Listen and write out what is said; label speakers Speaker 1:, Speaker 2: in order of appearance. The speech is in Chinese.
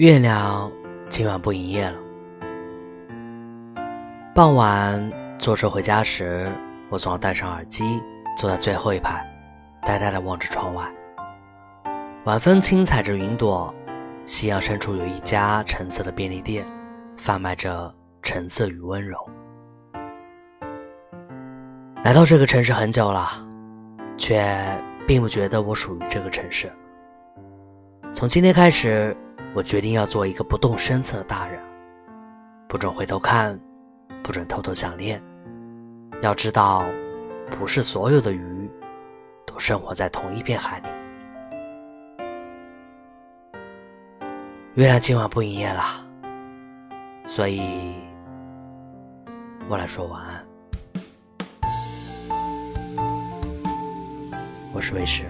Speaker 1: 月亮今晚不营业了。傍晚坐车回家时，我总要戴上耳机，坐在最后一排，呆呆地望着窗外。晚风轻踩着云朵，夕阳深处有一家橙色的便利店，贩卖着橙色与温柔。来到这个城市很久了，却并不觉得我属于这个城市。从今天开始。我决定要做一个不动声色的大人，不准回头看，不准偷偷想念。要知道，不是所有的鱼都生活在同一片海里。月亮今晚不营业了，所以我来说晚安。我是魏石。